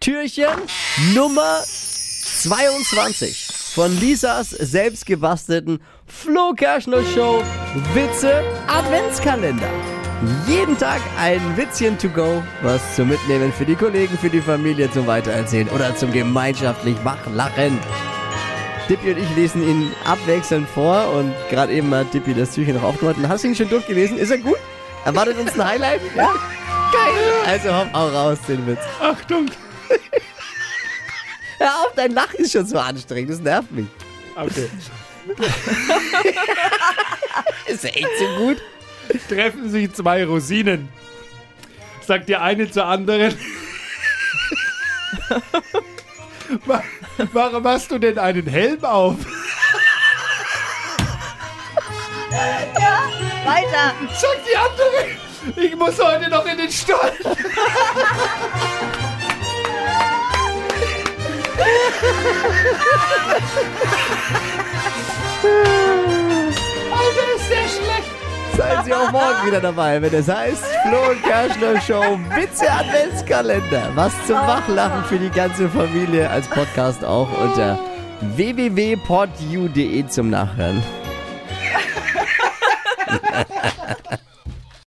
Türchen Nummer 22 von Lisas selbstgebastelten Flo Kerschner Show Witze Adventskalender. Jeden Tag ein Witzchen to go, was zum Mitnehmen für die Kollegen, für die Familie zum Weitererzählen oder zum gemeinschaftlich Wachlachen. Dippi und ich lesen ihn abwechselnd vor und gerade eben hat Dippi das Türchen noch aufgemacht. Und hast du ihn schon durchgelesen? Ist er gut? Erwartet uns ein Highlight? Ja? Geil! Also hopp auch raus, den Witz. Achtung. Hör auf, dein Lachen ist schon so anstrengend, das nervt mich. Okay. Ist echt so gut? Treffen sich zwei Rosinen. Sagt die eine zur anderen. Wa- Warum hast du denn einen Helm auf? Weiter. Sagt die andere. Ich muss heute noch in den Stall. Alter, ist der schlecht. Seien Sie auch morgen wieder dabei, wenn es heißt Flo und Kerschner Show Witze Adventskalender. Was zum Wachlachen für die ganze Familie als Podcast auch unter www.podu.de zum Nachhören.